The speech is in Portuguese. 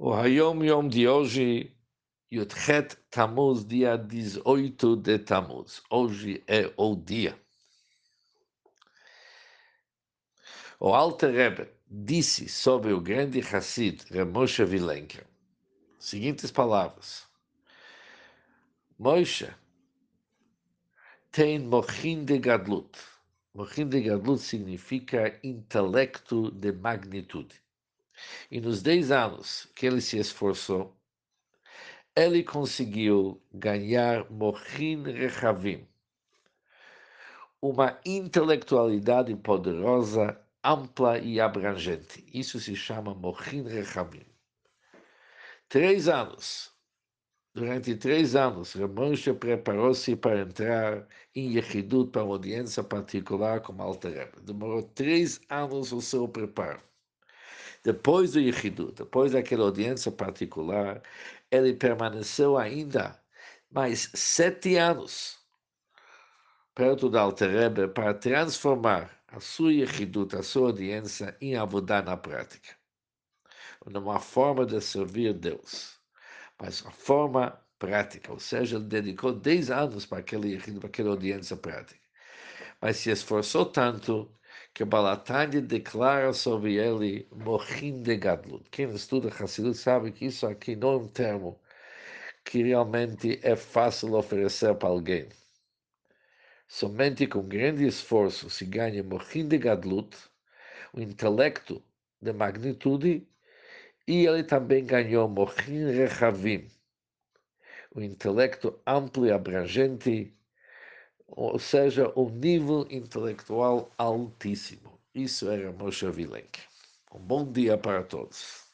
O Hayom Yom de hoje, Yudchet Tamuz, dia 18 de Tamuz. Hoje é o dia. O Alter Rebbe disse sobre o grande Hassid Ramosha Vilenka, seguintes palavras. Moshe tem mochin de gadlut. Mochin de gadlut significa intelecto de magnitude. E nos 10 anos que ele se esforçou, ele conseguiu ganhar Mochin Rechavim, uma intelectualidade poderosa, ampla e abrangente. Isso se chama Mochin Rechavim. Três anos. Durante três anos, Ramosha preparou-se para entrar em Yechidut para uma audiência particular com Alter Rebbe. Demorou três anos o seu preparo. Depois do Yechidut, depois daquela audiência particular, ele permaneceu ainda mais sete anos perto da Alter Rebbe para transformar a sua Yechidut, a sua audiência, em Avodá na prática. Numa forma de servir Deus. Mas a forma prática, ou seja, ele dedicou dez anos para aquele para aquela audiência prática. Mas se esforçou tanto que Balatani declara sobre ele Mochin de Gadlut. Quem estuda Hassidut sabe que isso aqui não é um termo que realmente é fácil oferecer para alguém. Somente com grande esforço se ganha Mochin de Gadlut, o intelecto de magnitude, e ele também ganhou Mochin Rechavim, o intelecto amplo e abrangente, ou seja, um nível intelectual altíssimo. Isso era Moshe Vilenk. Um bom dia para todos.